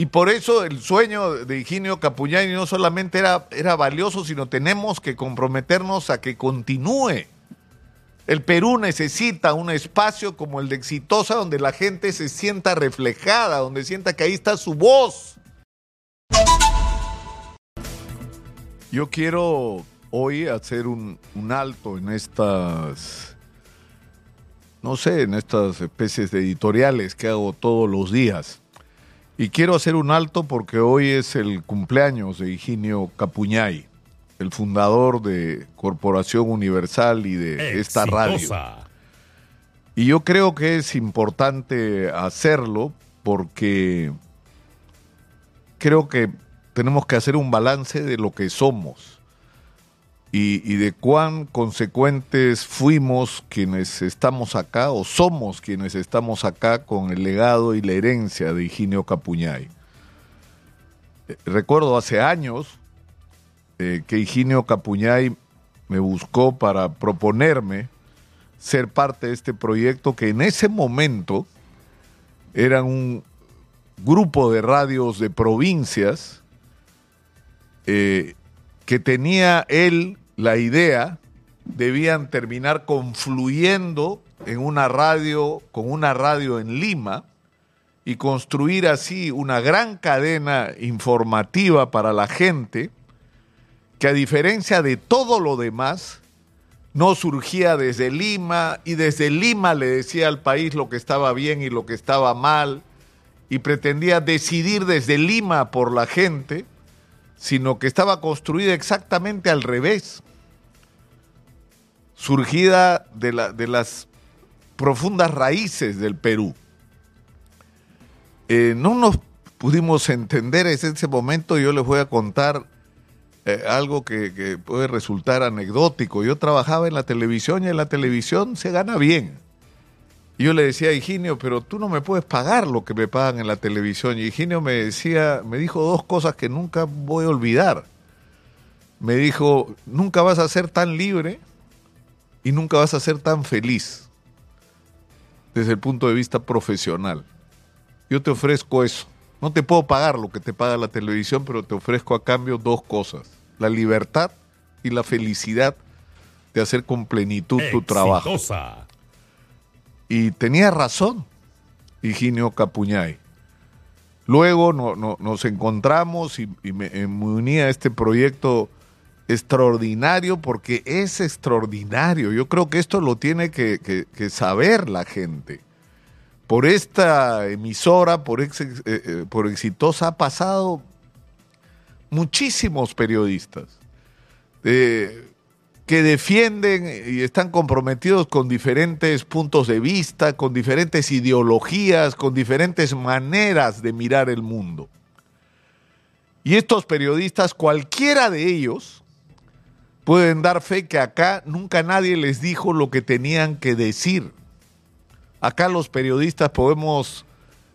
Y por eso el sueño de Higinio Capuñay no solamente era, era valioso, sino tenemos que comprometernos a que continúe. El Perú necesita un espacio como el de Exitosa, donde la gente se sienta reflejada, donde sienta que ahí está su voz. Yo quiero hoy hacer un, un alto en estas, no sé, en estas especies de editoriales que hago todos los días. Y quiero hacer un alto porque hoy es el cumpleaños de Higinio Capuñay, el fundador de Corporación Universal y de esta radio. Y yo creo que es importante hacerlo porque creo que tenemos que hacer un balance de lo que somos y, de cuán consecuentes fuimos quienes estamos acá o somos quienes estamos acá con el legado y la herencia de Higinio Capuñay. Eh, recuerdo hace años eh, que Higinio Capuñay me buscó para proponerme ser parte de este proyecto que en ese momento eran un grupo de radios de provincias eh, que tenía él la idea, debían terminar confluyendo en una radio, con una radio en Lima, y construir así una gran cadena informativa para la gente, que a diferencia de todo lo demás, no surgía desde Lima y desde Lima le decía al país lo que estaba bien y lo que estaba mal, y pretendía decidir desde Lima por la gente, sino que estaba construida exactamente al revés, surgida de, la, de las profundas raíces del Perú. Eh, no nos pudimos entender en ese momento, yo les voy a contar eh, algo que, que, puede resultar anecdótico. Yo trabajaba en la televisión y en la televisión se gana bien. Y yo le decía a Higinio, pero tú no me puedes pagar lo que me pagan en la televisión. Y Higinio me decía, me dijo dos cosas que nunca voy a olvidar. Me dijo, nunca vas a ser tan libre y nunca vas a ser tan feliz desde el punto de vista profesional. Yo te ofrezco eso. No te puedo pagar lo que te paga la televisión, pero te ofrezco a cambio dos cosas. La libertad y la felicidad de hacer con plenitud tu trabajo. Y tenía razón Higinio Capuñay. Luego nos encontramos y, me, unía a este proyecto extraordinario porque es extraordinario. Yo creo que esto lo tiene que, saber la gente. Por esta emisora, por, eh, eh, exitosa, ha pasado muchísimos periodistas. Eh, que defienden y están comprometidos con diferentes puntos de vista, con diferentes ideologías, con diferentes maneras de mirar el mundo. Y estos periodistas, cualquiera de ellos, pueden dar fe que acá nunca nadie les dijo lo que tenían que decir. Acá los periodistas podemos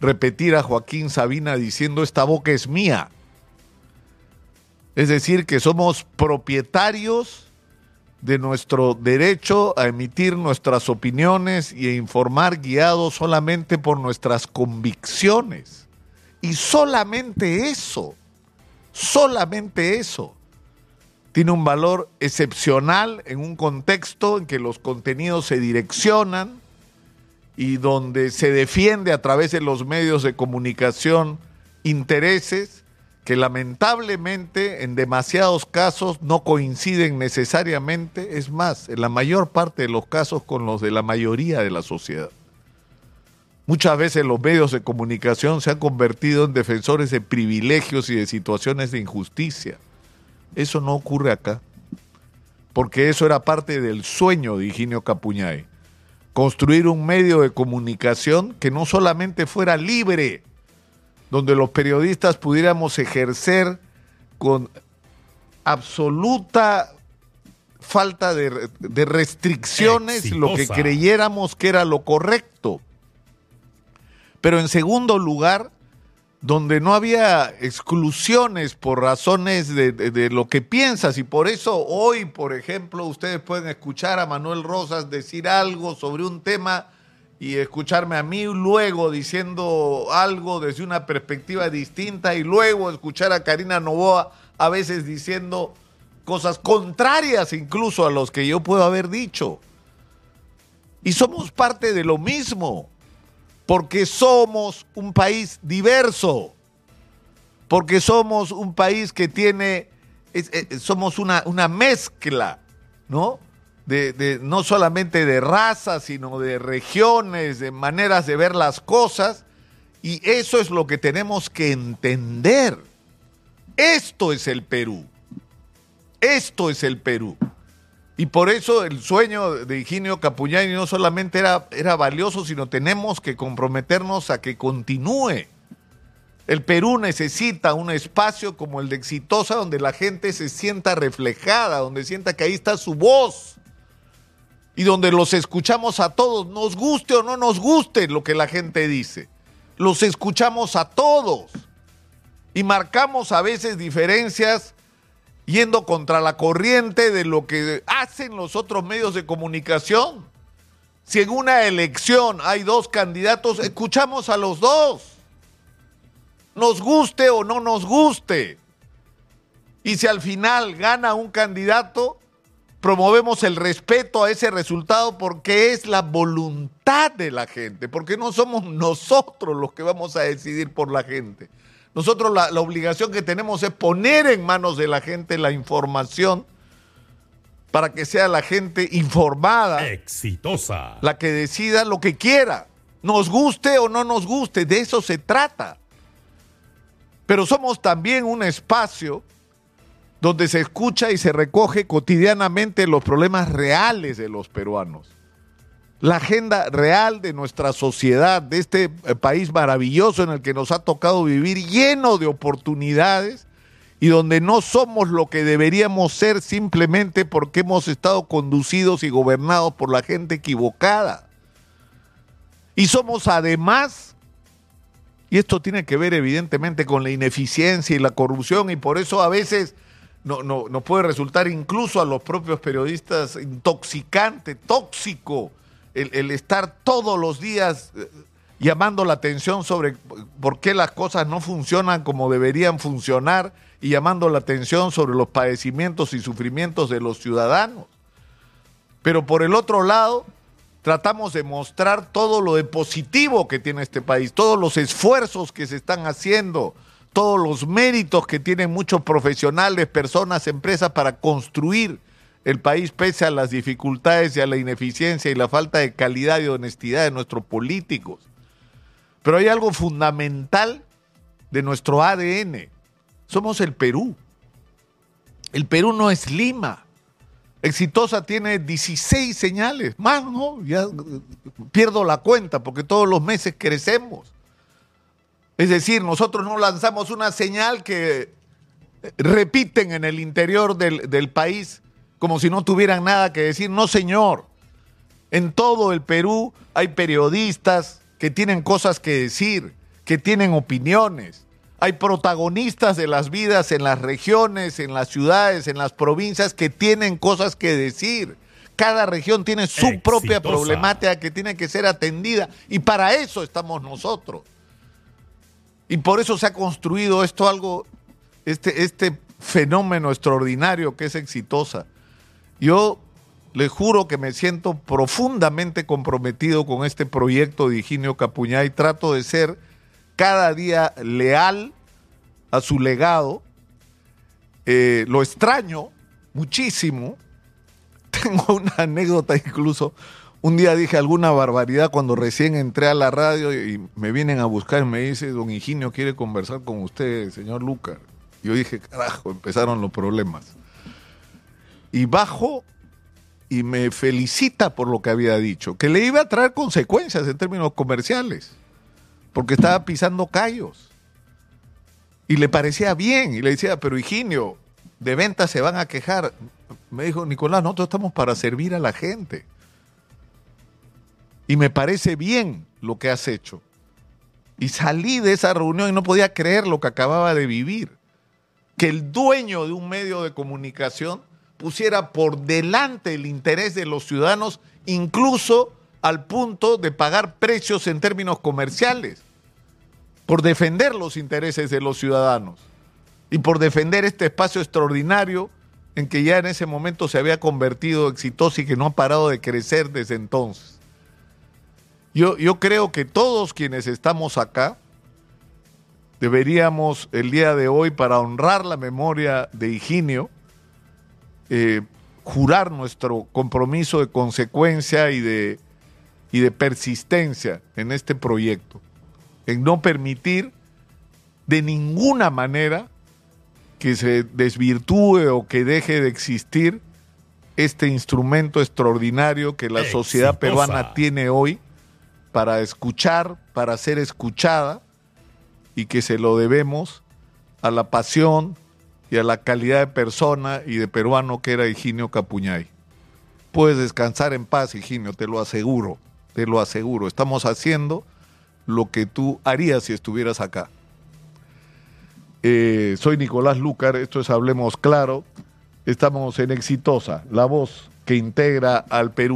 repetir a Joaquín Sabina diciendo esta boca es mía. Es decir, que somos propietarios de nuestro derecho a emitir nuestras opiniones y a informar guiados solamente por nuestras convicciones. Y solamente eso, solamente eso, tiene un valor excepcional en un contexto en que los contenidos se direccionan y donde se defiende a través de los medios de comunicación intereses que lamentablemente en demasiados casos no coinciden necesariamente, es más, en la mayor parte de los casos con los de la mayoría de la sociedad. Muchas veces los medios de comunicación se han convertido en defensores de privilegios y de situaciones de injusticia. Eso no ocurre acá, porque eso era parte del sueño de Higinio Capuñay. Construir un medio de comunicación que no solamente fuera libre, donde los periodistas pudiéramos ejercer con absoluta falta de, restricciones lo que creyéramos que era lo correcto. Pero en segundo lugar, donde no había exclusiones por razones de, de, lo que piensas y por eso hoy, por ejemplo, ustedes pueden escuchar a Manuel Rosas decir algo sobre un tema y escucharme a mí luego diciendo algo desde una perspectiva distinta y luego escuchar a Karina Novoa a veces diciendo cosas contrarias incluso a los que yo puedo haber dicho. Y somos parte de lo mismo, porque somos un país diverso, porque somos un país que tiene, eh, somos una, una mezcla, ¿no? De, no solamente de raza, sino de regiones, de maneras de ver las cosas. Y eso es lo que tenemos que entender. Esto es el Perú. Esto es el Perú. Y por eso el sueño de Higinio Capuñani no solamente era, era valioso, sino tenemos que comprometernos a que continúe. El Perú necesita un espacio como el de Exitosa, donde la gente se sienta reflejada, donde sienta que ahí está su voz y donde los escuchamos a todos, nos guste o no nos guste lo que la gente dice. Los escuchamos a todos y marcamos a veces diferencias yendo contra la corriente de lo que hacen los otros medios de comunicación. Si en una elección hay dos candidatos, escuchamos a los dos. Nos guste o no nos guste. Y si al final gana un candidato, promovemos el respeto a ese resultado porque es la voluntad de la gente, porque no somos nosotros los que vamos a decidir por la gente. Nosotros la, obligación que tenemos es poner en manos de la gente la información para que sea la gente informada, exitosa, la que decida lo que quiera, nos guste o no nos guste, de eso se trata. Pero somos también un espacio donde se escucha y se recoge cotidianamente los problemas reales de los peruanos. La agenda real de nuestra sociedad, de este eh, país maravilloso en el que nos ha tocado vivir, lleno de oportunidades y donde no somos lo que deberíamos ser simplemente porque hemos estado conducidos y gobernados por la gente equivocada. Y somos además, y esto tiene que ver evidentemente con la ineficiencia y la corrupción, y por eso a veces no, no, puede resultar incluso a los propios periodistas intoxicante, tóxico, el, estar todos los días eh, llamando la atención sobre por qué las cosas no funcionan como deberían funcionar y llamando la atención sobre los padecimientos y sufrimientos de los ciudadanos. Pero por el otro lado, tratamos de mostrar todo lo de positivo que tiene este país, todos los esfuerzos que se están haciendo, todos los méritos que tienen muchos profesionales, personas, empresas para construir el país pese a las dificultades y a la ineficiencia y la falta de calidad y honestidad de nuestros políticos. Pero hay algo fundamental de nuestro ADN. Somos el Perú. El Perú no es Lima. Exitosa tiene 16 señales, más, ¿no? Ya pierdo la cuenta porque todos los meses crecemos. Es decir, nosotros no lanzamos una señal que repiten en el interior del, país como si no tuvieran nada que decir. No, señor. En todo el Perú hay periodistas que tienen cosas que decir, que tienen opiniones. Hay protagonistas de las vidas en las regiones, en las ciudades, en las provincias que tienen cosas que decir. Cada región tiene su propia problemática que tiene que ser atendida y para eso estamos nosotros. Y por eso se ha construido esto algo, este, este fenómeno extraordinario que es exitosa. Yo le juro que me siento profundamente comprometido con este proyecto de Higinio Capuñá y trato de ser cada día leal a su legado. Eh, lo extraño muchísimo. Tengo una anécdota incluso un día dije alguna barbaridad cuando recién entré a la radio y me vienen a buscar y me dice, don Higinio quiere conversar con usted, señor Lucar. Yo dije, carajo, empezaron los problemas. Y bajo y me felicita por lo que había dicho, que le iba a traer consecuencias en términos comerciales, porque estaba pisando callos. Y le parecía bien, y le decía, pero Higinio, de ventas se van a quejar. Me dijo, Nicolás, nosotros estamos para servir a la gente. Y me parece bien lo que has hecho. Y salí de esa reunión y no podía creer lo que acababa de vivir. Que el dueño de un medio de comunicación pusiera por delante el interés de los ciudadanos, incluso al punto de pagar precios en términos comerciales por defender los intereses de los ciudadanos y por defender este espacio extraordinario en que ya en ese momento se había convertido exitoso y que no ha parado de crecer desde entonces. Yo, yo creo que todos quienes estamos acá deberíamos el día de hoy, para honrar la memoria de Higinio, eh, jurar nuestro compromiso de consecuencia y de, y de persistencia en este proyecto, en no permitir de ninguna manera que se desvirtúe o que deje de existir este instrumento extraordinario que la sociedad peruana tiene hoy para escuchar, para ser escuchada y que se lo debemos a la pasión y a la calidad de persona y de peruano que era Higinio Capuñay. Puedes descansar en paz, Higinio, te lo aseguro, te lo aseguro. Estamos haciendo lo que tú harías si estuvieras acá. Eh, soy Nicolás Lucar, esto es Hablemos Claro. Estamos en Exitosa, la voz que integra al Perú.